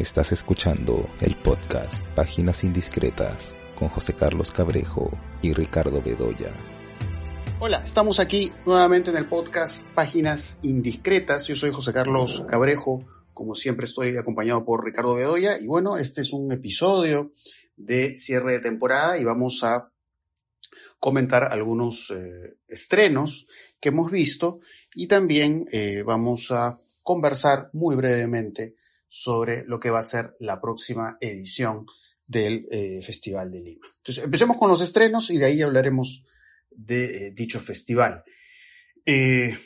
Estás escuchando el podcast Páginas Indiscretas con José Carlos Cabrejo y Ricardo Bedoya. Hola, estamos aquí nuevamente en el podcast Páginas Indiscretas. Yo soy José Carlos Cabrejo. Como siempre estoy acompañado por Ricardo Bedoya. Y bueno, este es un episodio de cierre de temporada y vamos a comentar algunos eh, estrenos que hemos visto y también eh, vamos a conversar muy brevemente sobre lo que va a ser la próxima edición del eh, Festival de Lima. Entonces, empecemos con los estrenos y de ahí hablaremos de eh, dicho festival. Eh,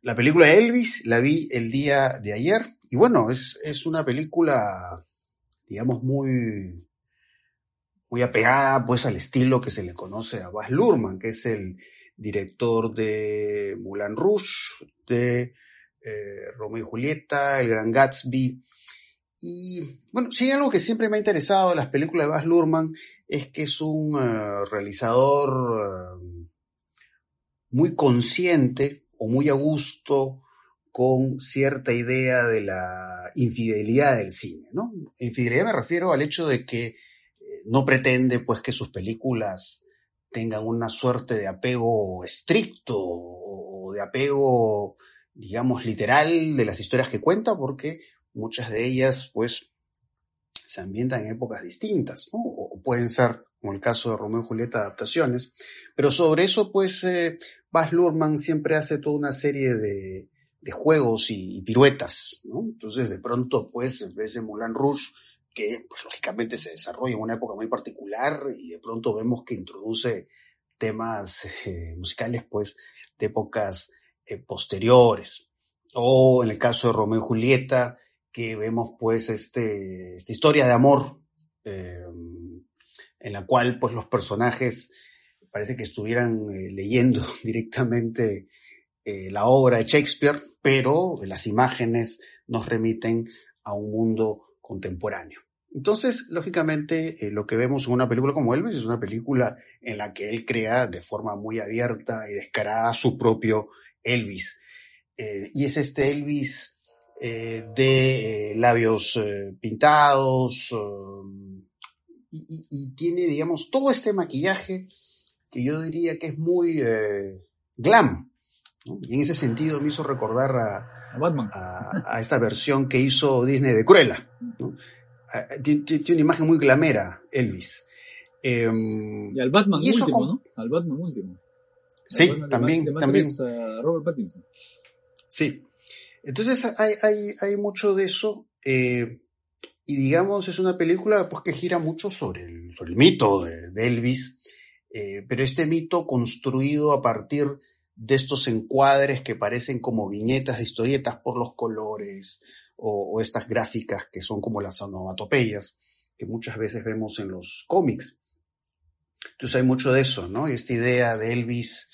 la película Elvis la vi el día de ayer y bueno, es, es una película, digamos, muy, muy apegada pues al estilo que se le conoce a Baz Luhrmann, que es el director de Moulin Rouge, de Romeo y Julieta, El Gran Gatsby. Y bueno, si algo que siempre me ha interesado de las películas de Baz Luhrmann es que es un uh, realizador uh, muy consciente o muy a gusto con cierta idea de la infidelidad del cine, ¿no? Infidelidad me refiero al hecho de que no pretende pues que sus películas tengan una suerte de apego estricto o de apego digamos, literal de las historias que cuenta, porque muchas de ellas, pues, se ambientan en épocas distintas, ¿no? O pueden ser, como el caso de Romeo y Julieta, adaptaciones. Pero sobre eso, pues, eh, Baz Luhrmann siempre hace toda una serie de, de juegos y, piruetas, ¿no? Entonces, de pronto, pues, en vez de Moulin Rouge, que, pues, lógicamente se desarrolla en una época muy particular, y de pronto vemos que introduce temas eh, musicales, pues, de épocas eh, posteriores. O en el caso de Romeo y Julieta, que vemos pues este, esta historia de amor eh, en la cual pues los personajes parece que estuvieran eh, leyendo directamente eh, la obra de Shakespeare, pero las imágenes nos remiten a un mundo contemporáneo. Entonces, lógicamente, lo que vemos en una película como Elvis es una película en la que él crea de forma muy abierta y descarada su propio Elvis. Y es este Elvis eh, de eh, labios eh, pintados um, y, y, y, tiene, digamos, todo este maquillaje que yo diría que es muy glam. ¿no? Y en ese sentido me hizo recordar a, a Batman. A, a, esta versión que hizo Disney de Cruella. ¿no? Tiene, una imagen muy glamera, Elvis. Eh, y al Batman y último, con... ¿no? Al Batman último. Sí, también, de también. A Robert Pattinson. Sí. Entonces hay, hay, hay mucho de eso. Eh, y digamos, es una película pues, que gira mucho sobre el, sobre el mito de, de Elvis. Eh, pero este mito construido a partir de estos encuadres que parecen como viñetas de historietas por los colores o, o estas gráficas que son como las onomatopeyas que muchas veces vemos en los cómics. Entonces hay mucho de eso, ¿no? Y esta idea de Elvis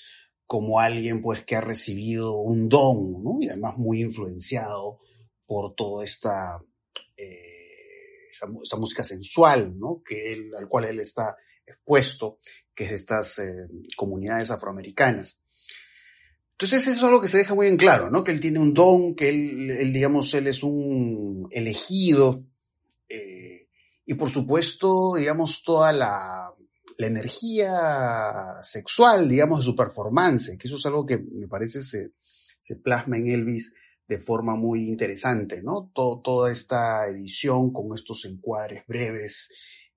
como alguien pues que ha recibido un don, ¿no? Y además muy influenciado por toda esta, eh, esa, música sensual, ¿no? Que al cual él está expuesto, que es estas eh, comunidades afroamericanas. Entonces eso es algo que se deja muy en claro, ¿no? Que él tiene un don, que él, él digamos, él es un elegido, eh, y por supuesto, digamos, toda la, la energía sexual, digamos, de su performance, que eso es algo que me parece se, se plasma en Elvis de forma muy interesante, ¿no? Todo, toda esta edición con estos encuadres breves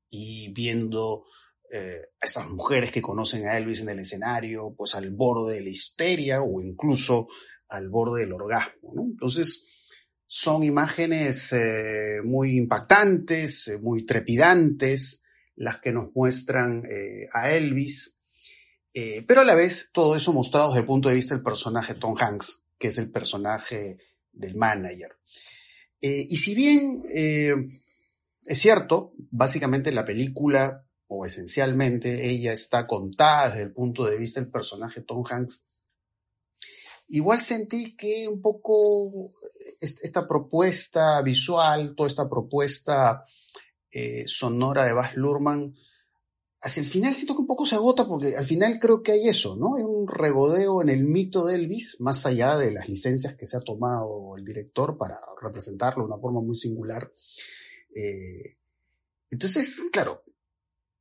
y viendo eh, a estas mujeres que conocen a Elvis en el escenario, pues al borde de la histeria o incluso al borde del orgasmo, ¿no? Entonces, son imágenes eh, muy impactantes, eh, muy trepidantes, las que nos muestran eh, a Elvis, eh, pero a la vez todo eso mostrado desde el punto de vista del personaje Tom Hanks, que es el personaje del manager. Eh, y si bien es cierto, básicamente la película, o esencialmente, ella está contada desde el punto de vista del personaje Tom Hanks, igual sentí que un poco esta propuesta visual, toda esta propuesta eh, sonora de Baz Luhrmann, hacia el final siento que un poco se agota porque al final creo que hay eso, ¿no? Hay un regodeo en el mito de Elvis, más allá de las licencias que se ha tomado el director para representarlo de una forma muy singular. Eh, entonces, claro,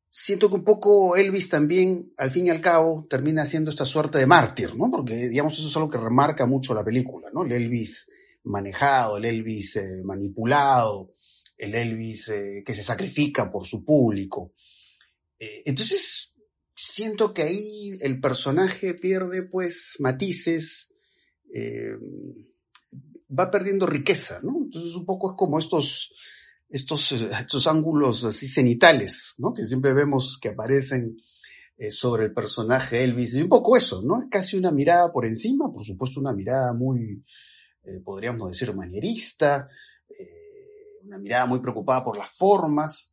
siento que un poco Elvis también, al fin y al cabo, termina siendo esta suerte de mártir, ¿no? Porque, digamos, eso es algo que remarca mucho la película, ¿no? El Elvis manejado, el Elvis eh, manipulado, el Elvis eh, que se sacrifica por su público. Eh, entonces, siento que ahí el personaje pierde, pues, matices, va perdiendo riqueza, ¿no? Entonces, un poco es como estos estos, eh, estos ángulos así cenitales, ¿no? Que siempre vemos que aparecen eh, sobre el personaje Elvis. Y un poco eso, ¿no? Es casi una mirada por encima, por supuesto una mirada muy, eh, podríamos decir, manierista, una mirada muy preocupada por las formas.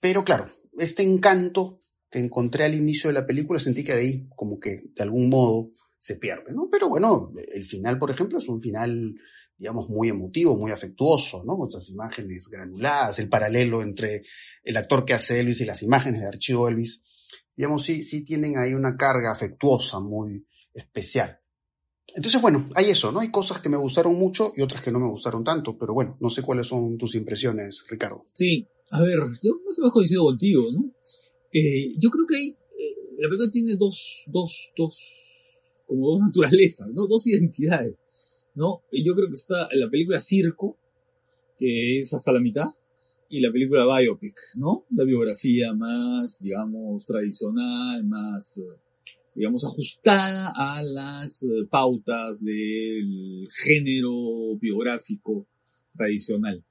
pero claro, este encanto que encontré al inicio de la película sentí que de ahí como que de algún modo se pierde, ¿no? Pero bueno, el final, por ejemplo, es un final digamos, muy emotivo, muy afectuoso, ¿no? Muchas imágenes granuladas, el paralelo entre el actor que hace Elvis y las imágenes de archivo Elvis, digamos, sí, sí tienen ahí una carga afectuosa muy especial. Entonces, bueno, hay eso, ¿no? Hay cosas que me gustaron mucho y otras que no me gustaron tanto, pero bueno, no sé cuáles son tus impresiones, Ricardo. Sí, a ver, yo más o menos coincido contigo, ¿no? Eh, yo creo que hay, eh, la película tiene dos, dos, dos, como dos naturalezas, ¿no? Dos identidades. ¿no? Yo creo que está la película Circo, que es hasta la mitad, y la película Biopic, ¿no? La biografía más, digamos, tradicional, más, eh, digamos, ajustada a las eh, pautas del género biográfico tradicional.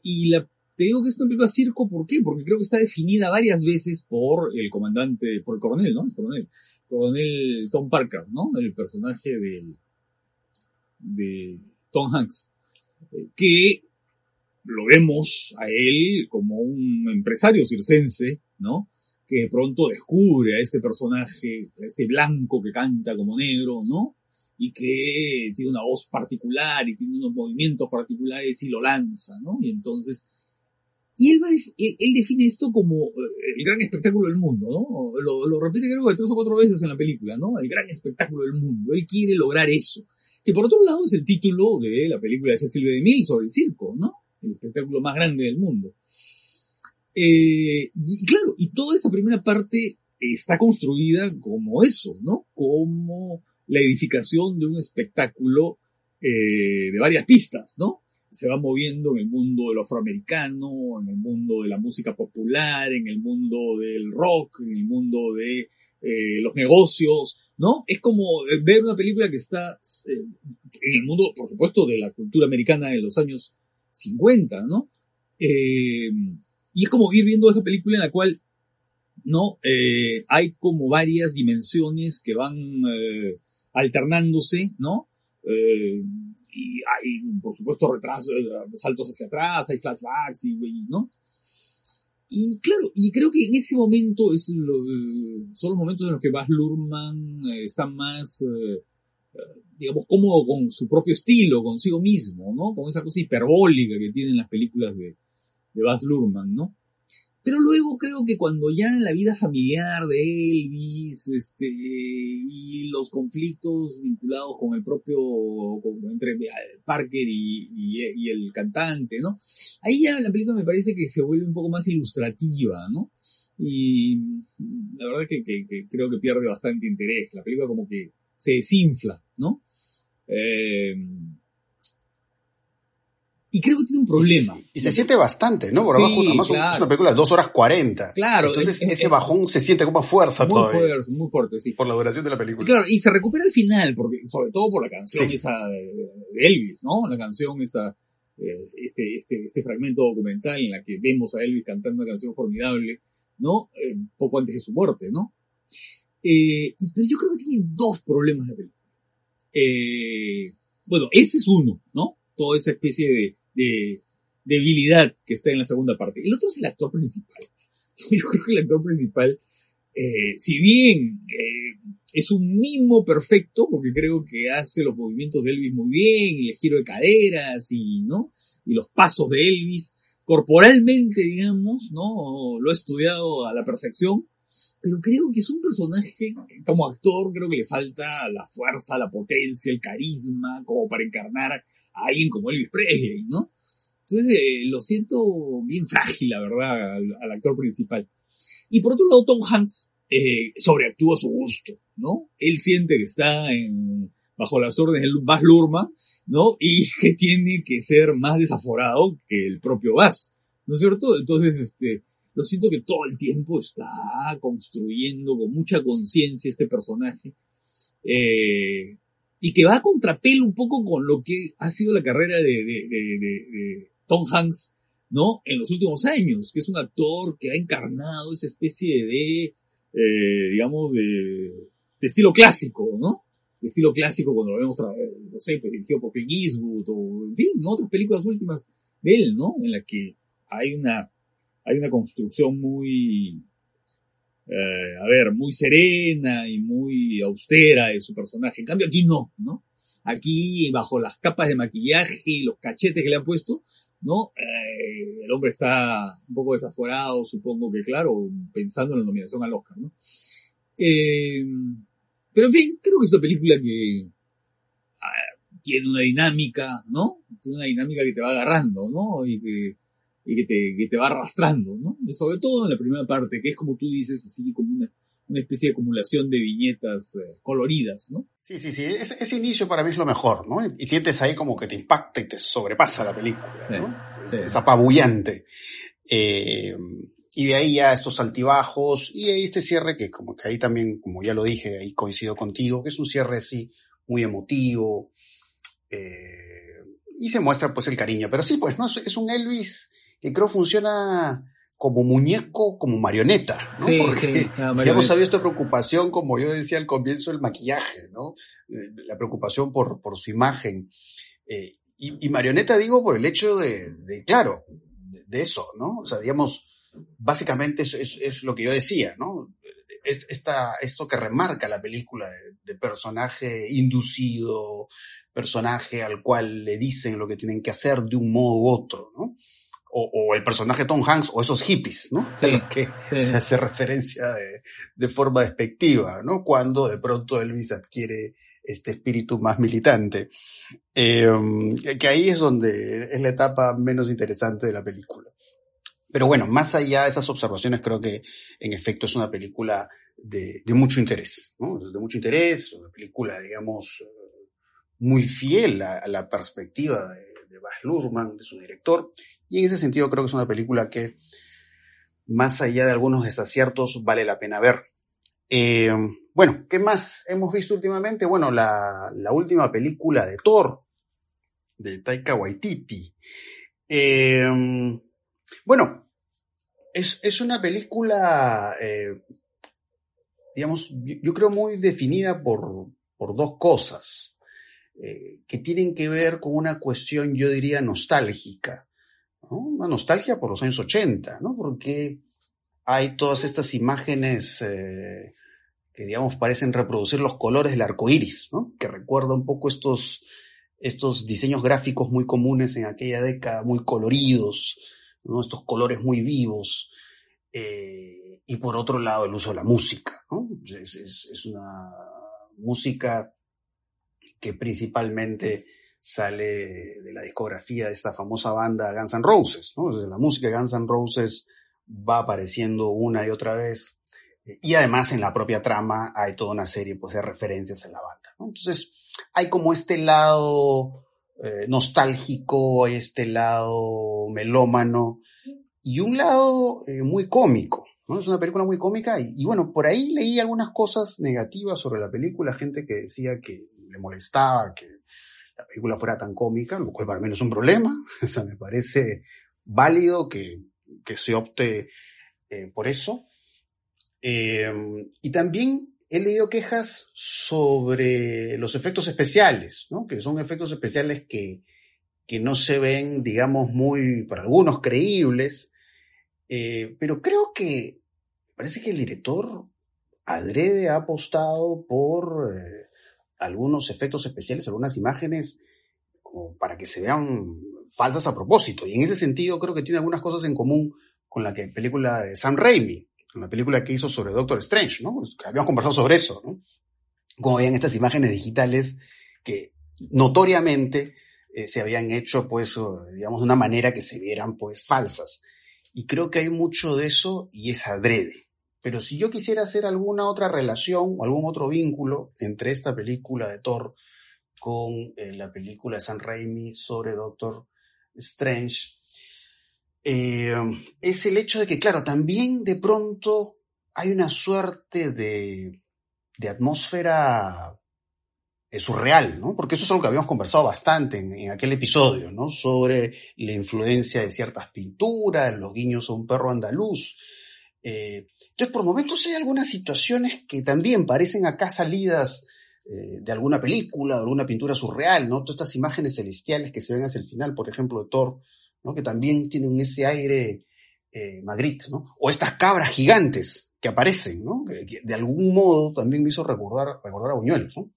Y la, te digo que es una película circo, ¿por qué? Porque creo que está definida varias veces por el comandante, por el coronel, ¿no? El coronel, coronel Tom Parker, ¿no? El personaje del, de Tom Hanks, eh, que lo vemos a él como un empresario circense, ¿no? Que de pronto descubre a este personaje, a este blanco que canta como negro, ¿no? Y que tiene una voz particular y tiene unos movimientos particulares y lo lanza, ¿no? Y entonces, y él, él, define esto como eh, el gran espectáculo del mundo, ¿no? Lo, lo repite creo que tres o cuatro veces en la película, ¿no? El gran espectáculo del mundo. Él quiere lograr eso que por otro lado es el título de la película de Cecil B. DeMille sobre el circo, ¿no? El espectáculo más grande del mundo. Eh, y claro, y toda esa primera parte está construida como eso, ¿no? Como la edificación de un espectáculo eh, de varias pistas, ¿no? Se va moviendo en el mundo del afroamericano, en el mundo de la música popular, en el mundo del rock, en el mundo de eh, los negocios, ¿no? Es como ver una película que está en el mundo, por supuesto, de la cultura americana de los años 50, ¿no? Eh, y es como ir viendo esa película en la cual, ¿no? hay como varias dimensiones que van alternándose, ¿no? y hay, por supuesto, retrasos, saltos hacia atrás, hay flashbacks, y, ¿no? Y claro, y creo que en ese momento es son los momentos en los que Baz Luhrmann eh, está más, eh, eh, digamos, cómodo con su propio estilo, consigo mismo, ¿no? Con esa cosa hiperbólica que tienen las películas de, de Baz Luhrmann, ¿no? Pero luego creo que cuando ya en la vida familiar de Elvis, este, y los conflictos vinculados con el propio, entre Parker y, y, el cantante, ¿no? Ahí ya la película me parece que se vuelve un poco más ilustrativa, ¿no? Y la verdad que, que, que creo que pierde bastante interés. La película como que se desinfla, ¿no? Eh, y creo que tiene un problema. Y se, siente bastante, ¿no? Por abajo, además es una película de 2 horas 40. Claro. Entonces ese bajón se siente con más fuerza muy Fuerte, muy fuerte, sí. Por la duración de la película. Y claro, y se recupera al final, porque, sobre todo por la canción esa de Elvis, ¿no? La canción esa, eh, este, este, este fragmento documental en la que vemos a Elvis cantando una canción formidable, ¿no? Eh, poco antes de su muerte, ¿no? Eh, pero yo creo que tiene dos problemas la película. Eh, bueno, ese es uno, ¿no? Toda esa especie de de debilidad que está en la segunda parte. El otro es el actor principal. Yo creo que el actor principal, eh, si bien eh, es un mimo perfecto, porque creo que hace los movimientos de Elvis muy bien, y el giro de caderas y, ¿no? Y los pasos de Elvis, corporalmente, digamos, ¿no? Lo ha estudiado a la perfección, pero creo que es un personaje, como actor, creo que le falta la fuerza, la potencia, el carisma, como para encarnar a alguien como Elvis Presley, ¿no? Entonces eh, lo siento bien frágil, la verdad, al, actor principal. Y por otro lado, Tom Hanks eh, sobreactúa su gusto, ¿no? Él siente que está en, bajo las órdenes del Baz Luhrmann, ¿no? Y que tiene que ser más desaforado que el propio Baz, ¿no es cierto? Entonces, este, lo siento que todo el tiempo está construyendo con mucha conciencia este personaje. Eh, y que va a contrapelo un poco con lo que ha sido la carrera de, de, de, de, Tom Hanks, ¿no? En los últimos años, que es un actor que ha encarnado esa especie de, eh, digamos, de, estilo clásico, ¿no? De estilo clásico cuando lo vemos, no sé, pues, dirigido por Clint Eastwood o, en fin, otras películas últimas de él, ¿no? En la que hay una, hay una construcción muy, eh, a ver, muy serena y muy austera de su personaje. En cambio aquí no, ¿no? Aquí, bajo las capas de maquillaje y los cachetes que le han puesto, ¿no? Eh, el hombre está un poco desaforado, supongo que, claro, pensando en la nominación al Oscar, ¿no? Eh, pero en fin, creo que es una película que ah, tiene una dinámica, ¿no? Tiene una dinámica que te va agarrando, ¿no? Y que y que te, que te va arrastrando, ¿no? sobre todo en la primera parte, que es como tú dices, así como una, una especie de acumulación de viñetas eh, coloridas, ¿no? Sí, sí, sí, ese, ese, inicio para mí es lo mejor, ¿no? Y sientes ahí como que te impacta y te sobrepasa la película, ¿no? Es, apabullante. Eh, y de ahí ya estos altibajos y ahí este cierre que como que ahí también, como ya lo dije, ahí coincido contigo, que es un cierre así muy emotivo. Eh, y se muestra pues el cariño. Pero sí, pues, ¿no? Es un Elvis que creo funciona como muñeco, como marioneta, ¿no? Porque ya hemos sabido esta preocupación, como yo decía al comienzo, el maquillaje, ¿no? Eh, la preocupación por, por su imagen. Eh, y, marioneta digo por el hecho de, de claro, de, eso, ¿no? O sea, digamos, básicamente es, es, lo que yo decía, ¿no? Es esta, esto que remarca la película de, de personaje inducido, personaje al cual le dicen lo que tienen que hacer de un modo u otro, ¿no? O, el personaje Tom Hanks o esos hippies, ¿no? que se hace referencia de, forma despectiva, ¿no? Cuando de pronto Elvis adquiere este espíritu más militante. Em, que ahí es donde es la etapa menos interesante de la película. Pero bueno, más allá de esas observaciones, creo que en efecto es una película de, mucho interés, ¿no? De mucho interés, una película, digamos, muy fiel a la perspectiva de, de Baz de su director, y en ese sentido creo que es una película que, más allá de algunos desaciertos, vale la pena ver. Eh, bueno, ¿qué más hemos visto últimamente? Bueno, la, última película de Thor, de Taika Waititi. Eh, bueno, es, una película, eh, digamos, yo, creo muy definida por, por dos cosas. Eh, que tienen que ver con una cuestión, yo diría, nostálgica. Una nostalgia por los años 80, ¿no? Porque hay todas estas imágenes eh, que, digamos, parecen reproducir los colores del arco iris, ¿no? Que recuerda un poco estos, estos diseños gráficos muy comunes en aquella década, muy coloridos. Estos colores muy vivos. Eh, y por otro lado, el uso de la música, ¿no? Es, es una música que principalmente sale de la discografía de esta famosa banda Guns N' Roses, ¿no? la música de Guns N' Roses va apareciendo una y otra vez. Y además en la propia trama hay toda una serie pues, de referencias en la banda. Entonces hay como este lado eh, nostálgico, hay este lado melómano y un lado eh, muy cómico. Es una película muy cómica y, bueno, por ahí leí algunas cosas negativas sobre la película, gente que decía que le molestaba que la película fuera tan cómica, lo cual para mí no es un problema. O sea, me parece válido que, que se opte eh, por eso. Eh, y también he leído quejas sobre los efectos especiales, ¿no? que son efectos especiales que, que no se ven, digamos, muy, para algunos, creíbles. Eh, pero creo que parece que el director adrede ha apostado por algunos efectos especiales, algunas imágenes, como para que se vean falsas a propósito. Y en ese sentido creo que tiene algunas cosas en común con la película de Sam Raimi, con la película que hizo sobre Doctor Strange, ¿no? Habíamos conversado sobre eso, ¿no? Como veían estas imágenes digitales que notoriamente eh, se habían hecho, pues, digamos, de una manera que se vieran, pues, falsas. Y creo que hay mucho de eso y es adrede. Pero si yo quisiera hacer alguna otra relación o algún otro vínculo entre esta película de Thor con eh, la película de San Raimi sobre Doctor Strange, eh, es el hecho de que, claro, también de pronto hay una suerte de, de atmósfera eh, surreal, ¿no? Porque eso es algo que habíamos conversado bastante en, aquel episodio, ¿no? Sobre la influencia de ciertas pinturas, los guiños a un perro andaluz. Eh, entonces, por momentos hay algunas situaciones que también parecen acá salidas de alguna película, de alguna pintura surreal, ¿no? Todas estas imágenes celestiales que se ven hacia el final, por ejemplo, de Thor, que también tienen ese aire eh, Magritte, ¿no? o estas cabras gigantes que aparecen, ¿no? de algún modo también me hizo recordar, recordar a Buñuelos. ¿no?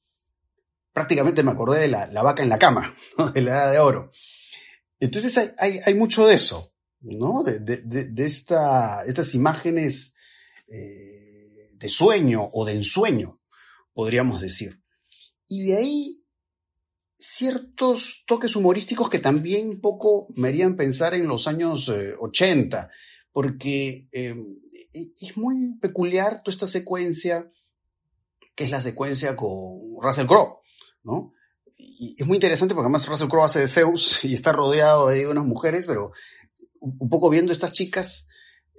Prácticamente me acordé de la, vaca en la cama, de la edad de oro. Entonces hay, hay, mucho de eso, ¿no? de, de, esta, estas imágenes eh, de sueño o de ensueño, podríamos decir. Y de ahí ciertos toques humorísticos que también poco me harían pensar en los años 80, eh, porque eh, e, es muy peculiar toda esta secuencia, que es la secuencia con Russell Crowe, ¿no? Es muy interesante porque además Russell Crowe hace de Zeus y está rodeado de unas mujeres, pero un poco viendo estas chicas,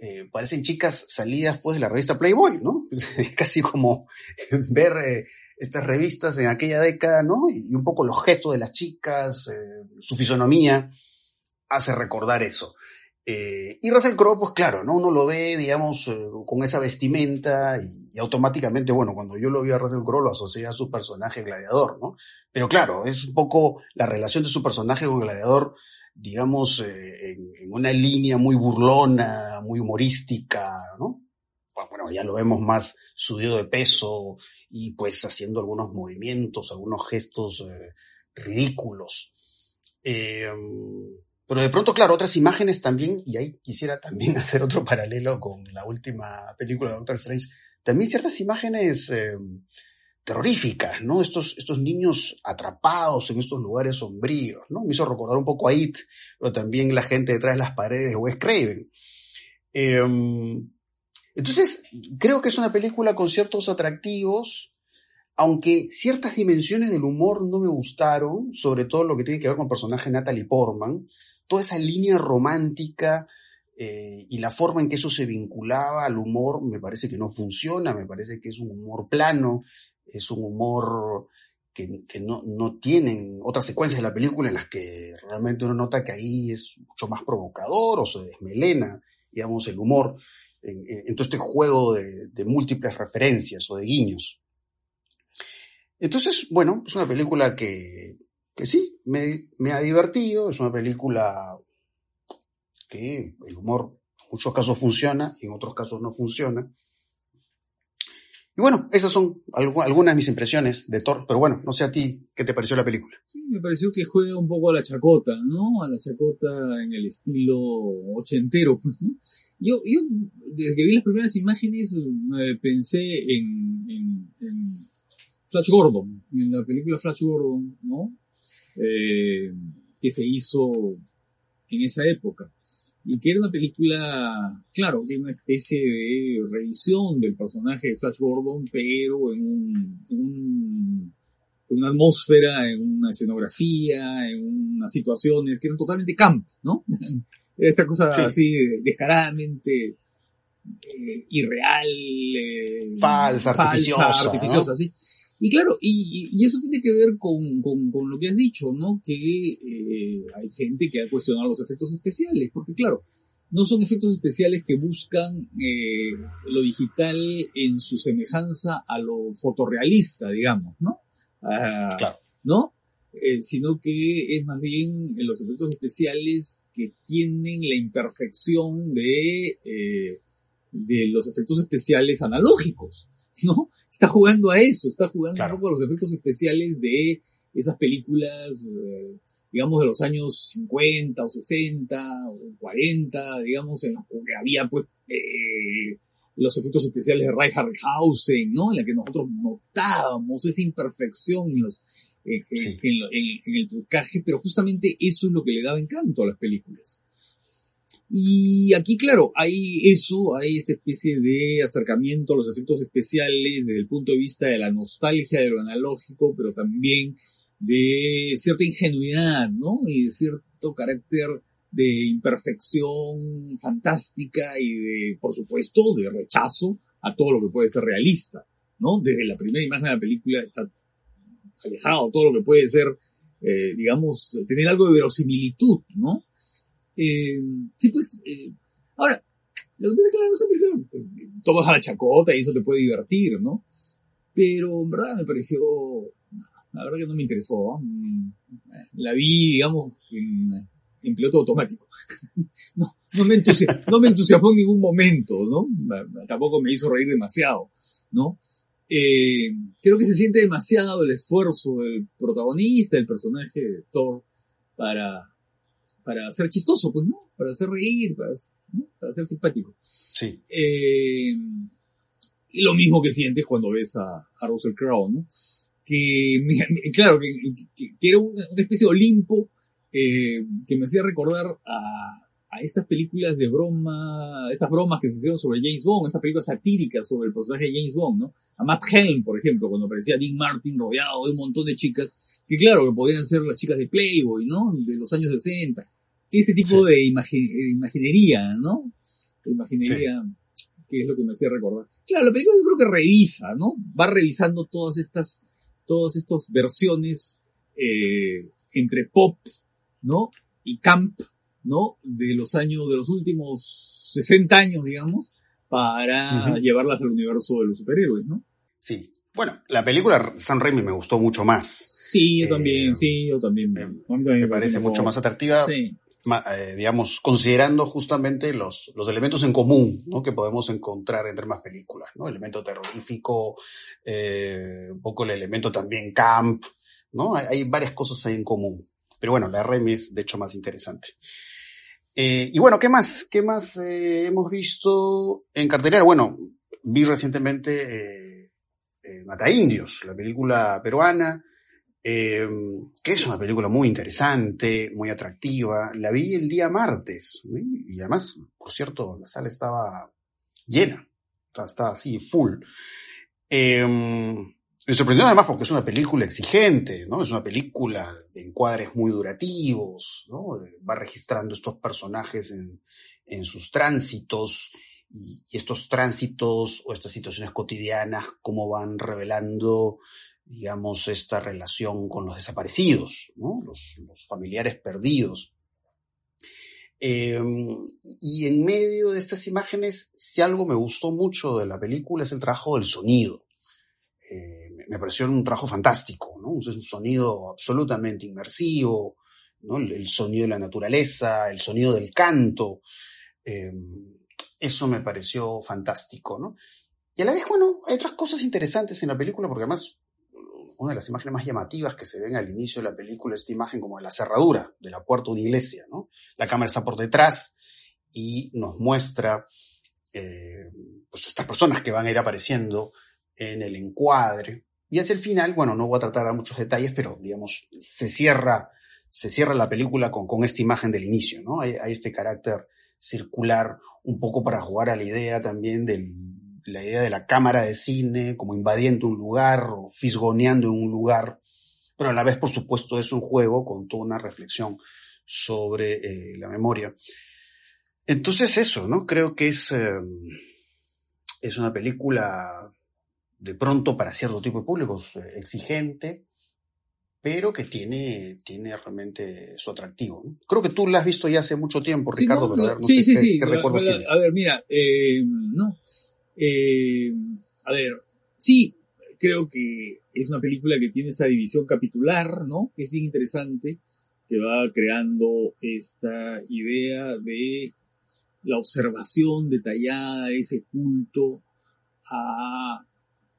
eh, parecen chicas salidas pues de la revista Playboy, ¿no? Casi como ver estas revistas en aquella década, ¿no? Y un poco los gestos de las chicas, eh, su fisonomía, hace recordar eso. Eh, y Russell Crowe, pues claro, ¿no? Uno lo ve, digamos, eh, con esa vestimenta y, automáticamente, bueno, cuando yo lo vi a Russell Crowe lo asocié a su personaje gladiador, ¿no? Pero claro, es un poco la relación de su personaje con gladiador, digamos, en, en, una línea muy burlona, muy humorística, ¿no? Bueno, ya lo vemos más subido de peso, y pues haciendo algunos movimientos, algunos gestos eh, ridículos. Em, pero de pronto, claro, otras imágenes también, y ahí quisiera también hacer otro paralelo con la última película de Doctor Strange, también ciertas imágenes em, terroríficas, ¿no? Estos, estos niños atrapados en estos lugares sombríos, ¿no? Me hizo recordar un poco a It, pero también la gente detrás de las paredes de Wes Craven. Em, entonces, creo que es una película con ciertos atractivos, aunque ciertas dimensiones del humor no me gustaron, sobre todo lo que tiene que ver con el personaje Natalie Portman, toda esa línea romántica eh, y la forma en que eso se vinculaba al humor me parece que no funciona, me parece que es un humor plano, es un humor que, no, no, tienen otras secuencias de la película en las que realmente uno nota que ahí es mucho más provocador o se desmelena, digamos, el humor en, todo este juego de, múltiples referencias o de guiños. Entonces, bueno, es una película que, que sí, me, me, ha divertido, es una película que el humor en muchos casos funciona y en otros casos no funciona. Y bueno, esas son algunas de mis impresiones de Thor, pero bueno, no sé a ti, ¿qué te pareció la película? Sí, me pareció que juega un poco a la chacota, ¿no? A la chacota en el estilo ochentero, pues. Yo, yo, desde que vi las primeras imágenes, pensé en, en, Flash Gordon, en la película Flash Gordon, ¿no? Eh, que se hizo en esa época. Y que era una película, claro, tiene una especie de revisión del personaje de Flash Gordon, pero en, un, en, un, una atmósfera, en una escenografía, en unas situaciones que eran totalmente camp, ¿no? esa cosa así descaradamente eh, irreal, eh, falsa, artificiosa, artificiosa ¿sí? Y claro, y, y, eso tiene que ver con, con, con, lo que has dicho, ¿no? Que eh, hay gente que ha cuestionado los efectos especiales, porque claro, no son efectos especiales que buscan eh, lo digital en su semejanza a lo fotorrealista, digamos, ¿no? Ah, claro. ¿No? Eh, sino que es más bien los efectos especiales que tienen la imperfección de, eh, de los efectos especiales analógicos, ¿no? Está jugando a eso, está jugando un poco a los efectos especiales de esas películas, eh, digamos, de los años 50 o 60 o 40, digamos, en las que había, pues, eh, los efectos especiales de Ray Harryhausen, ¿no? En la que nosotros notábamos esa imperfección en los, en, en, el trucaje, pero justamente eso es lo que le daba encanto a las películas. Y aquí, claro, hay eso, hay esta especie de acercamiento a los efectos especiales desde el punto de vista de la nostalgia de lo analógico, pero también de cierta ingenuidad, ¿no? Y de cierto carácter de imperfección fantástica y de, por supuesto, de rechazo a todo lo que puede ser realista, ¿no? Desde la primera imagen de la película está alejado todo lo que puede ser, eh, digamos, tener algo de verosimilitud, ¿no? Eh, sí, pues, eh, ahora, lo que pasa es que la no película, tomas a la chacota y eso te puede divertir, ¿no? Pero en verdad me pareció, la verdad que no me interesó. Mm, la vi, digamos, en, en piloto automático. no, no, me no me entusiasmó en ningún momento, ¿no? Tampoco me hizo reír demasiado, ¿no? Eh, creo que se siente demasiado el esfuerzo del protagonista, del personaje de Thor, para, para ser chistoso, pues, ¿no? Para hacer reír, para, para ser simpático. Sí. Eh, y lo mismo que sientes cuando ves a, a Russell Crowe, ¿no? Que, claro, que, que, era una, especie de Olimpo eh, que me hacía recordar a, a estas películas de broma, estas bromas que se hicieron sobre James Bond, estas películas satíricas sobre el personaje de James Bond, ¿no? A Matt Helm, por ejemplo, cuando aparecía Dean Martin rodeado de un montón de chicas, que claro, que podían ser las chicas de Playboy, ¿no? De los años 60 ese tipo de imaginería, ¿no? imaginería, que es lo que me hacía recordar. Claro, la película yo creo que revisa, ¿no? Va revisando todas estas, todas estas versiones eh, entre pop, ¿no? Y camp, ¿no? De los años, de los últimos 60 años, digamos, para llevarlas al universo de los superhéroes, ¿no? Sí. Bueno, la película San Raimi me gustó mucho más. Sí, yo también, eh, sí, yo también. Me, me parece mucho más atractiva. Sí. Eh, digamos, considerando justamente los, los elementos en común ¿no? que podemos encontrar entre más películas, ¿no? El elemento terrorífico, eh, un poco el elemento también camp, ¿no? Hay, varias cosas ahí en común. Pero bueno, la RM es de hecho más interesante. Eh, y bueno, ¿qué más? ¿Qué más hemos visto en cartelera? Bueno, vi recientemente Mata Indios, la película peruana, eh, que es una película muy interesante, muy atractiva. La vi el día martes y además, por cierto, la sala estaba llena, estaba así, full. Eh, me sorprendió además porque es una película exigente, ¿no? Es una película de encuadres muy durativos, ¿no? Va registrando estos personajes en, sus tránsitos y, y, estos tránsitos o estas situaciones cotidianas, cómo van revelando digamos, esta relación con los desaparecidos, ¿no? los, familiares perdidos. Em, y en medio de estas imágenes, si algo me gustó mucho de la película es el trabajo del sonido. Eh, me pareció un trabajo fantástico, ¿no? Es un sonido absolutamente inmersivo, ¿no? El, sonido de la naturaleza, el sonido del canto. Em, eso me pareció fantástico, ¿no? Y a la vez, bueno, hay otras cosas interesantes en la película, porque además una de las imágenes más llamativas que se ven al inicio de la película, esta imagen como de la cerradura de la puerta de una iglesia, ¿no? La cámara está por detrás y nos muestra eh, pues estas personas que van a ir apareciendo en el encuadre. Y hacia el final, bueno, no voy a tratar a muchos detalles, pero digamos, se cierra, se cierra la película con, con esta imagen del inicio, ¿no? Hay, hay este carácter circular, un poco para jugar a la idea también del, la idea de la cámara de cine como invadiendo un lugar o fisgoneando en un lugar, pero a la vez, por supuesto, es un juego con toda una reflexión sobre eh, la memoria. Entonces eso, ¿no? Creo que es, em, es una película de pronto para cierto tipo de públicos eh, exigente, pero que tiene, tiene realmente su atractivo. Creo que tú la has visto ya hace mucho tiempo, Ricardo, pero a ver, no sí, sé sí, qué, recuerdos tienes. A ver, mira, eh, no, eh, a ver, sí, creo que es una película que tiene esa división capitular, ¿no? Que es bien interesante, que va creando esta idea de la observación detallada, ese culto a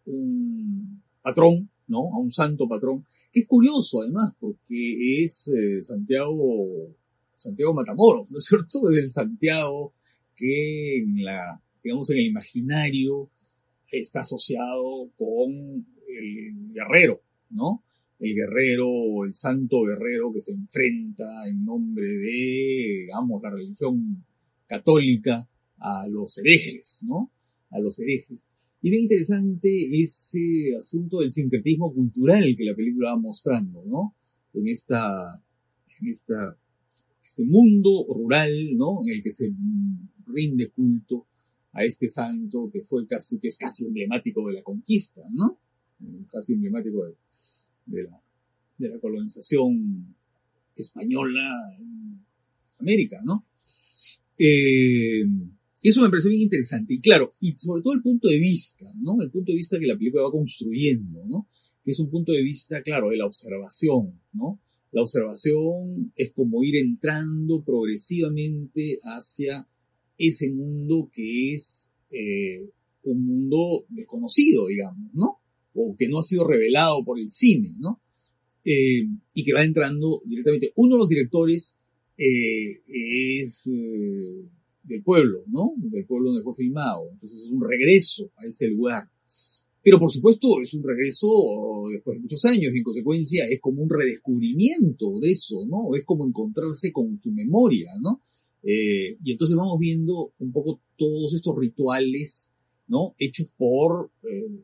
un patrón, ¿no? A un santo patrón, que es curioso además, porque es eh, Santiago, Santiago Matamoros, ¿no es cierto? Es el Santiago que en la digamos, en el imaginario está asociado con el guerrero, ¿no? el guerrero el santo guerrero que se enfrenta en nombre de, digamos, la religión católica a los herejes, ¿no? A los herejes. Y bien interesante ese asunto del sincretismo cultural que la película va mostrando, ¿no? En esta, en esta, este mundo rural, ¿no? En el que se rinde culto a este santo que fue casi, que es casi emblemático de la conquista, ¿no? Casi emblemático de, la, de la colonización española en América, ¿no? Eh, eso me pareció bien interesante. Y claro, y sobre todo el punto de vista, ¿no? El punto de vista que la película va construyendo, ¿no? Que es un punto de vista, claro, de la observación, ¿no? La observación es como ir entrando progresivamente hacia ese mundo que es eh, un mundo desconocido, digamos, ¿no? O que no ha sido revelado por el cine, ¿no? Eh, y que va entrando directamente. Uno de los directores eh, es eh, del pueblo, ¿no? Del pueblo donde fue filmado. Entonces es un regreso a ese lugar. Pero por supuesto es un regreso después de muchos años y en consecuencia es como un redescubrimiento de eso, ¿no? Es como encontrarse con su memoria, ¿no? Eh, y entonces vamos viendo un poco todos estos rituales, ¿no? Hechos por, eh,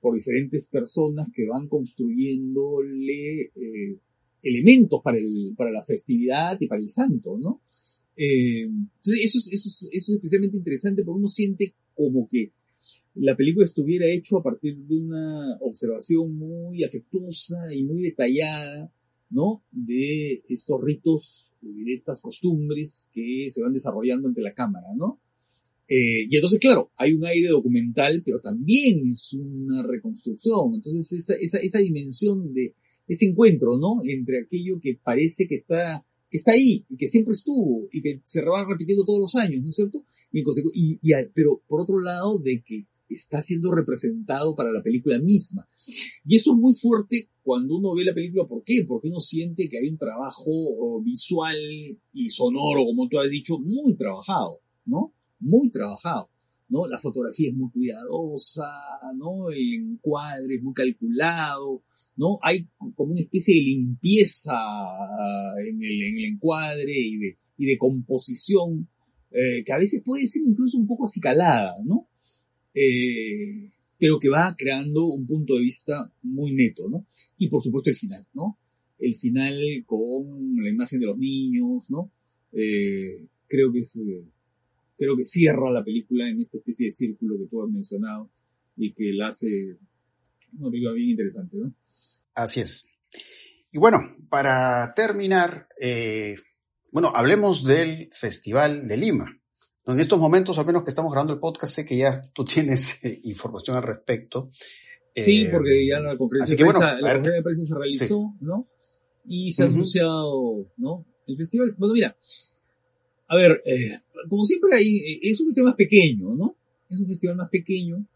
por diferentes personas que van construyéndole eh, elementos para, el, para la festividad y para el santo, ¿no? Eh, entonces eso es, eso, es, eso es especialmente interesante porque uno siente como que la película estuviera hecho a partir de una observación muy afectuosa y muy detallada, ¿no? De estos ritos y de estas costumbres que se van desarrollando ante la cámara, ¿no? Eh, y entonces, claro, hay un aire documental, pero también es una reconstrucción. Entonces, esa, esa, esa dimensión de ese encuentro, ¿no? Entre aquello que parece que está, que está ahí, y que siempre estuvo, y que se va repitiendo todos los años, ¿no es cierto? Y, y, pero por otro lado, de que está siendo representado para la película misma. Y eso es muy fuerte cuando uno ve la película. ¿Por qué? Porque uno siente que hay un trabajo visual y sonoro, como tú has dicho, muy trabajado, ¿no? Muy trabajado. ¿no? La fotografía es muy cuidadosa, ¿no? El encuadre es muy calculado, ¿no? Hay como una especie de limpieza en el, en el encuadre y de, y de composición, eh, que a veces puede ser incluso un poco acicalada, ¿no? eh, pero que va creando un punto de vista muy neto, ¿no? Y por supuesto el final, ¿no? El final con la imagen de los niños, ¿no? Eh, creo que es, eh, creo que cierra la película en esta especie de círculo que tú has mencionado y que la hace una película bien interesante, ¿no? Así es. Y bueno, para terminar, eh, bueno, hablemos del Festival de Lima. En estos momentos, al menos que estamos grabando el podcast, sé que ya tú tienes eh, información al respecto. Sí, eh, porque ya la conferencia, de, prensa, la conferencia de prensa se realizó, ¿no? Y se ha anunciado, ¿no? El festival. Bueno, mira, a ver, eh, como siempre hay, es un festival más pequeño, ¿no? Es un festival más pequeño.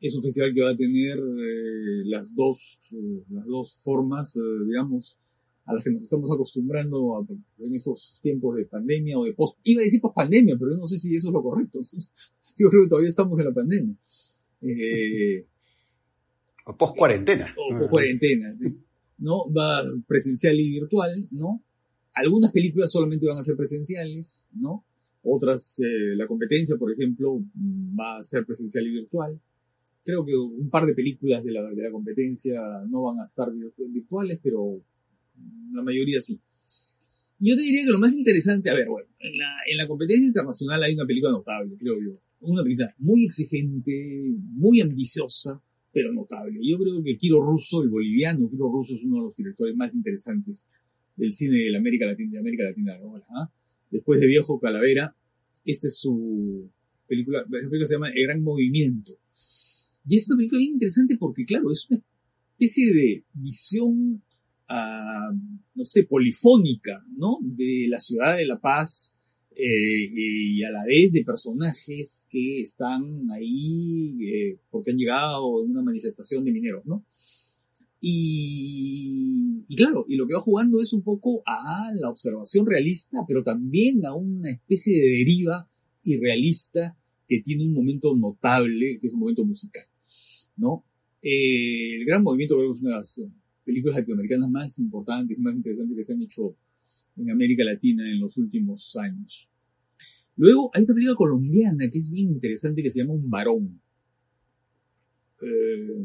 Eh, es un festival que va a tener eh, las dos, las dos formas, digamos, a las que nos estamos acostumbrando en estos tiempos de pandemia o de post, iba a decir post pandemia, pero yo no sé si eso es lo correcto. Yo creo que todavía estamos en la pandemia. Eh, o post cuarentena. O post cuarentena, sí. ¿No? Va presencial y virtual, ¿no? Algunas películas solamente van a ser presenciales, ¿no? Otras, eh, la competencia, por ejemplo, va a ser presencial y virtual. Creo que un par de películas de la, de la competencia no van a estar virtuales, pero la mayoría sí. Yo te diría que lo más interesante, a ver, bueno, en la, en la competencia internacional hay una película notable, creo yo. Una película muy exigente, muy ambiciosa, pero notable. Yo creo que Kiro Russo, el boliviano, Kiro Russo es uno de los directores más interesantes del cine de América Latina, de América Latina ahora. ¿ah? Después de Viejo Calavera, esta es su película, esa película se llama El Gran Movimiento. Y es una película bien interesante porque, claro, es una especie de visión no sé, polifónica, ¿no? De la ciudad de La Paz eh, y a la vez de personajes que están ahí eh, porque han llegado en una manifestación de mineros, ¿no? Y, y, claro, y lo que va jugando es un poco a la observación realista, pero también a una especie de deriva irrealista que tiene un momento notable, que es un momento musical, ¿no? Eh, el Gran Movimiento creo que es una de las películas latinoamericanas más importantes y más interesantes que se han hecho en América Latina en los últimos años. Luego hay otra película colombiana que es bien interesante que se llama Un varón. Eh,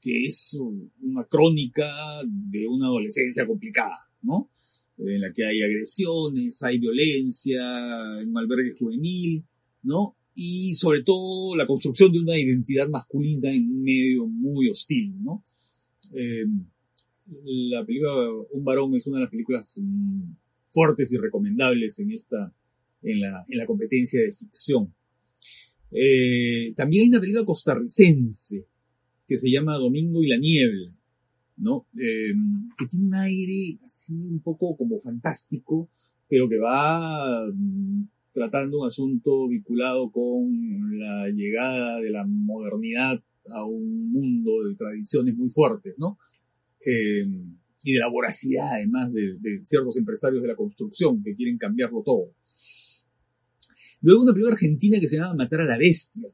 que es una crónica de una adolescencia complicada, ¿no? En la que hay agresiones, hay violencia, un albergue juvenil, ¿no? Y sobre todo la construcción de una identidad masculina en un medio muy hostil, ¿no? Eh, la película Un varón es una de las películas fuertes y recomendables en esta, en la, en la competencia de ficción. Eh, también hay una película costarricense que se llama Domingo y la Niebla, ¿no? Eh, que tiene un aire así un poco como fantástico, pero que va tratando un asunto vinculado con la llegada de la modernidad a un mundo de tradiciones muy fuertes, ¿no? Eh, y de la voracidad, además, de, de, ciertos empresarios de la construcción que quieren cambiarlo todo. Luego una película argentina que se llama Matar a la Bestia,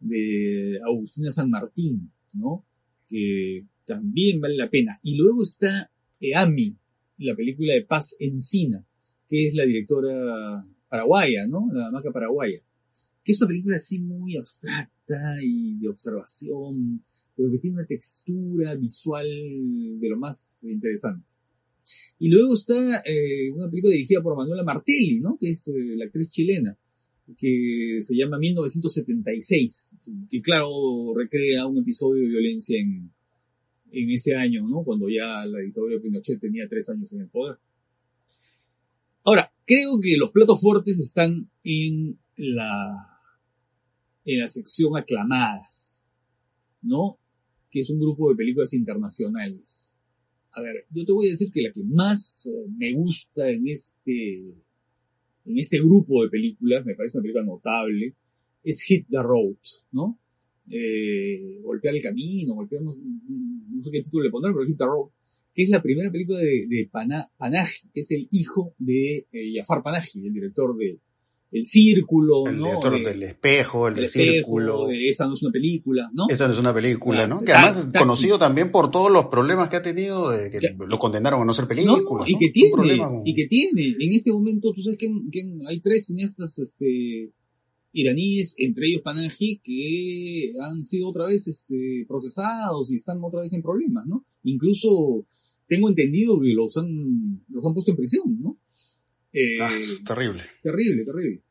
de Agustina San Martín, ¿no? Que también vale la pena. Y luego está Eami, la película de Paz Encina, que es la directora paraguaya, ¿no? La maca paraguaya. Que es una película así muy abstracta y de observación, pero que tiene una textura visual de lo más interesante. Y luego está eh, una película dirigida por Manuela Martelli, ¿no? Que es eh, la actriz chilena, que se llama 1976, que claro recrea un episodio de violencia en, en ese año, ¿no? Cuando ya la dictadura de Pinochet tenía tres años en el poder. Ahora, creo que los platos fuertes están en la, en la sección aclamadas, ¿no? Que es un grupo de películas internacionales. A ver, yo te voy a decir que la que más eh, me gusta en este en este grupo de películas, me parece una película notable, es Hit the Road, ¿no? Eh, golpear el camino, golpear, no, sé qué título le pondrán, pero Hit the Road, que es la primera película de, de Panaji, que es el hijo de eh, Jafar Panaji, el director de El Círculo, el ¿no? director de, del espejo, el, el círculo. de esta no es una película, ¿no? Esta no es una película. ¿no? Que además es conocido también por todos los problemas que ha tenido, de que lo condenaron a no ser No, películas. y ¿no? que tiene, y que tiene. En este momento, tú sabes que, que hay tres cineastas este, iraníes, entre ellos Panaji, que han sido otra vez este, procesados y están otra vez en problemas, ¿no? Incluso tengo entendido que los han, los han puesto en prisión, ¿no? Eh, Ah, es terrible. Terrible, terrible.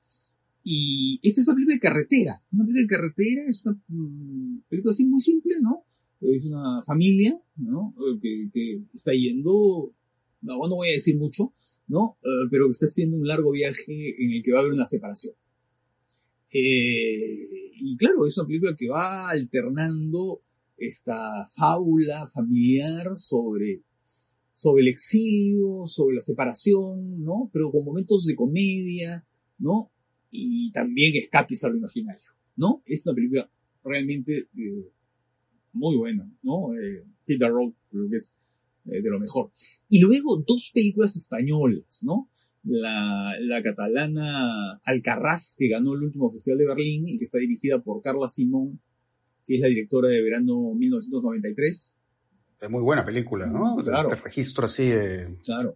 Y esta es una película de carretera. Una película de carretera es una mm, película así muy simple, ¿no? Es una familia, ¿no? Eh, Que, que está yendo, no, no voy a decir mucho, ¿no? Eh, pero que está haciendo un largo viaje en el que va a haber una separación. Eh, y claro, es una película que va alternando esta fábula familiar sobre, sobre el exilio, sobre la separación, ¿no? Pero con momentos de comedia, ¿no? Y también escapes a lo imaginario, ¿no? Es una película realmente eh, muy buena, ¿no? Eh, the Road creo que es eh, de lo mejor. Y luego dos películas españolas, ¿no? La, la catalana Alcarrás, que ganó el último Festival de Berlín y que está dirigida por Carla Simón, que es la directora de Verano 1993. Es muy buena película, ¿no? Claro. Este registro así de, Claro.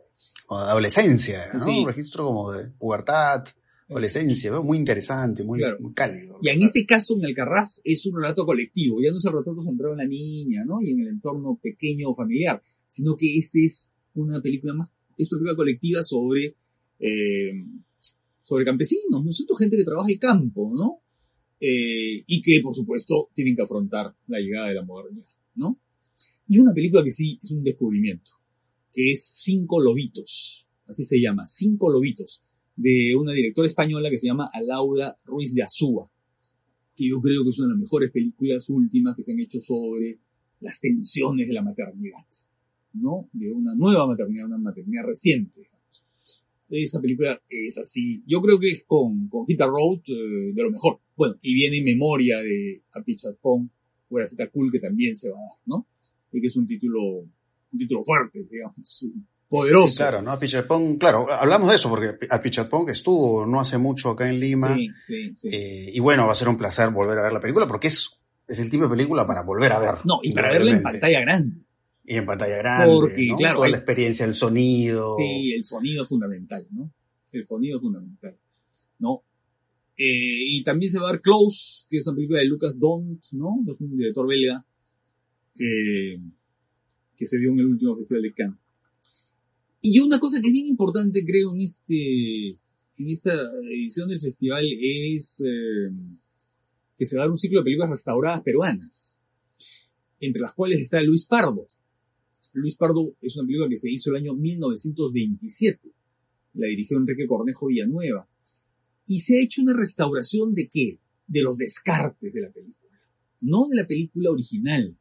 adolescencia, ¿no? Sí. Un registro como de pubertad, adolescencia, ¿no? muy interesante, muy, Claro. muy cálido. Y en este caso, en Alcarrás, es un relato colectivo. Ya no es el retrato centrado en la niña, ¿no? Y en el entorno pequeño o familiar, sino que este es una película más, es una película colectiva sobre, eh, sobre campesinos, ¿no es cierto? Gente que trabaja el campo, ¿no? Eh, y que, por supuesto, tienen que afrontar la llegada de la modernidad, ¿no? Y una película que sí es un descubrimiento, que es Cinco Lobitos, así se llama, Cinco Lobitos, de una directora española que se llama Alauda Ruiz de Azúa, que yo creo que es una de las mejores películas últimas que se han hecho sobre las tensiones de la maternidad, ¿no? De una nueva maternidad, una maternidad reciente. Esa película es así, yo creo que es con, con Hit Road eh, de lo mejor. Bueno, y viene en memoria de Apichatpong, Guaraceta Cool, que también se va a dar, ¿no? Y que es un título, un título fuerte, digamos, poderoso. Sí, claro, ¿no? A Pichapong, claro, hablamos de eso porque a Pichapong estuvo no hace mucho acá en Lima. Sí, sí, sí. Eh, y bueno, va a ser un placer volver a ver la película porque es es el tipo de película para volver a ver. No, y para verla en pantalla grande. Y en pantalla grande. Porque, ¿no? claro, Toda hay- la experiencia, el sonido. Sí, el sonido es fundamental, ¿no? El sonido es fundamental, ¿no? Eh, y también se va a dar Close, que es una película de Lucas Dont, ¿no? Es un director belga eh, que se vio en el último festival de Cannes. Y una cosa que es bien importante, creo, en este en esta edición del festival es eh, que se va a dar un ciclo de películas restauradas peruanas, entre las cuales está Luis Pardo. Luis Pardo es una película que se hizo el año 1927. La dirigió Enrique Cornejo Villanueva. Y se ha hecho una restauración de qué? De los descartes de la película. No de la película original,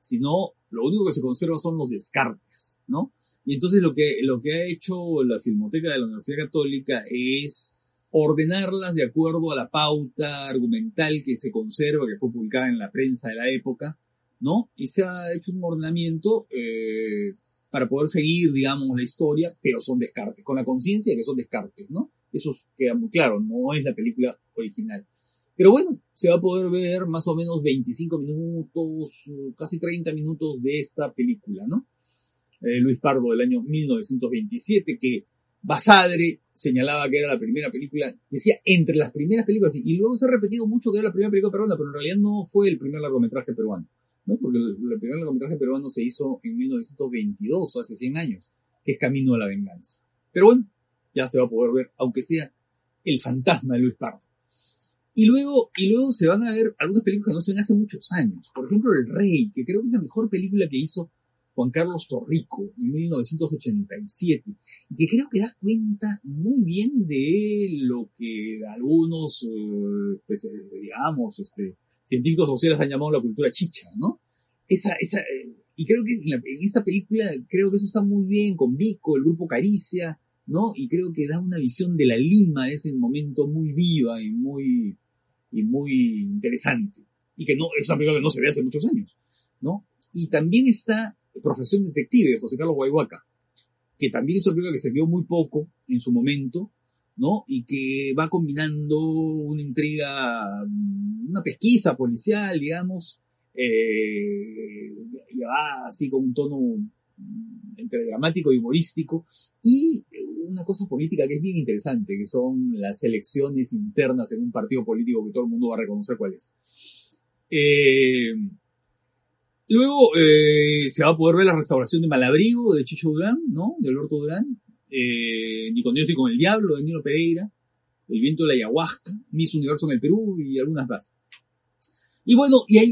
sino lo único que se conserva son los descartes, ¿no? Y entonces lo que, lo que ha hecho la Filmoteca de la Universidad Católica es ordenarlas de acuerdo a la pauta argumental que se conserva, que fue publicada en la prensa de la época, ¿no? Y se ha hecho un ordenamiento eh, para poder seguir, digamos, la historia, pero son descartes, con la conciencia de que son descartes, ¿no? Eso queda muy claro, no es la película original. Pero bueno, se va a poder ver más o menos 25 minutos, casi 30 minutos de esta película, ¿no? Eh, Luis Pardo del año 1927, que Basadre señalaba que era la primera película, decía entre las primeras películas, y luego se ha repetido mucho que era la primera película peruana, pero en realidad no fue el primer largometraje peruano, Porque el, el primer largometraje peruano se hizo en 1922, hace 100 años, que es Camino a la Venganza. Pero bueno, ya se va a poder ver, aunque sea el fantasma de Luis Pardo. Y luego, y luego se van a ver algunas películas que no se ven hace muchos años. Por ejemplo, El Rey, que creo que es la mejor película que hizo Juan Carlos Torrico en 1987. Y que creo que da cuenta muy bien de lo que algunos, eh, pues, eh, digamos, este, científicos sociales han llamado la cultura chicha, ¿no? Esa, esa, eh, y creo que en, la- en esta película, creo que eso está muy bien con Vico, el grupo Caricia, ¿no? Y creo que da una visión de la Lima de ese momento muy viva y muy, y muy interesante. Y que no, es una película que no se ve hace muchos años, ¿no? Y también está Profesión Detective de José Carlos Guayhuaca, que también es una película que se vio muy poco en su momento, ¿no? Y que va combinando una intriga, una pesquisa policial, digamos, eh, va así con un tono mm, entre dramático y humorístico, y una cosa política que es bien interesante, que son las elecciones internas en un partido político que todo el mundo va a reconocer cuál es. Eh, luego eh, se va a poder ver la restauración de Malabrigo de Chicho Durán, ¿no? De Alberto Durán. Eh, Ni con Dios ni con el Diablo de Nino Pereira. El viento de la ayahuasca. Miss Universo en el Perú y algunas más. Y bueno, y hay,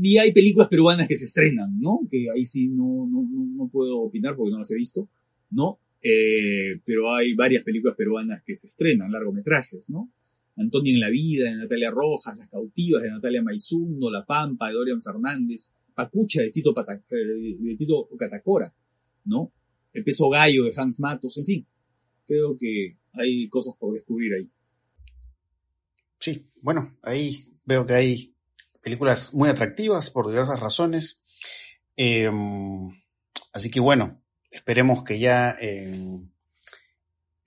y hay películas peruanas que se estrenan, ¿no? Que ahí sí no, no, no, puedo opinar porque no las he visto, ¿no? Eh, pero hay varias películas peruanas que se estrenan, largometrajes, ¿no? Antonio en la vida, de Natalia Rojas, Las cautivas de Natalia Maizundo, La Pampa de Dorian Fernández, Pacucha de Tito, eh, de Tito Catacora, ¿no? El peso gallo de Hans Matos, en fin. Creo que hay cosas por descubrir ahí. Sí, bueno, ahí veo que hay películas muy atractivas por diversas razones. Eh, así que bueno, esperemos que ya en,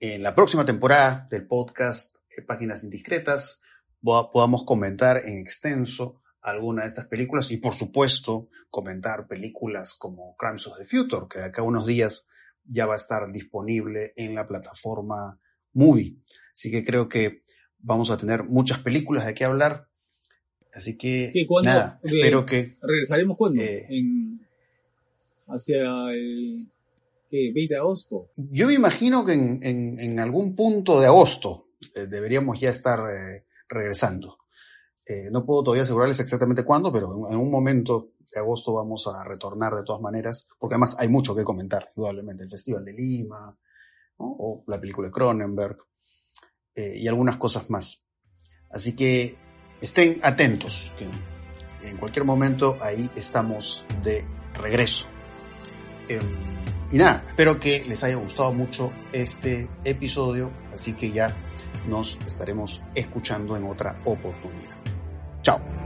la próxima temporada del podcast eh, Páginas Indiscretas po- podamos comentar en extenso alguna de estas películas y por supuesto comentar películas como Crimes of the Future, que de acá a unos días ya va a estar disponible en la plataforma Movie. Así que creo que vamos a tener muchas películas de qué hablar. Así que, nada, Eh, espero que ¿Regresaremos cuándo? Eh. En, hacia el ¿qué? 20 de agosto. yo me imagino que en, en- en algún punto de agosto eh, deberíamos ya estar eh, regresando. No puedo todavía asegurarles exactamente cuándo, pero en, en un momento de agosto vamos a retornar de todas maneras, porque además hay mucho que comentar, indudablemente. El Festival de Lima, ¿no? o la película de Cronenberg, eh, y algunas cosas más. Así que estén atentos, que en cualquier momento ahí estamos de regreso. Eh, y nada, espero que les haya gustado mucho este episodio, así que ya nos estaremos escuchando en otra oportunidad. Chao.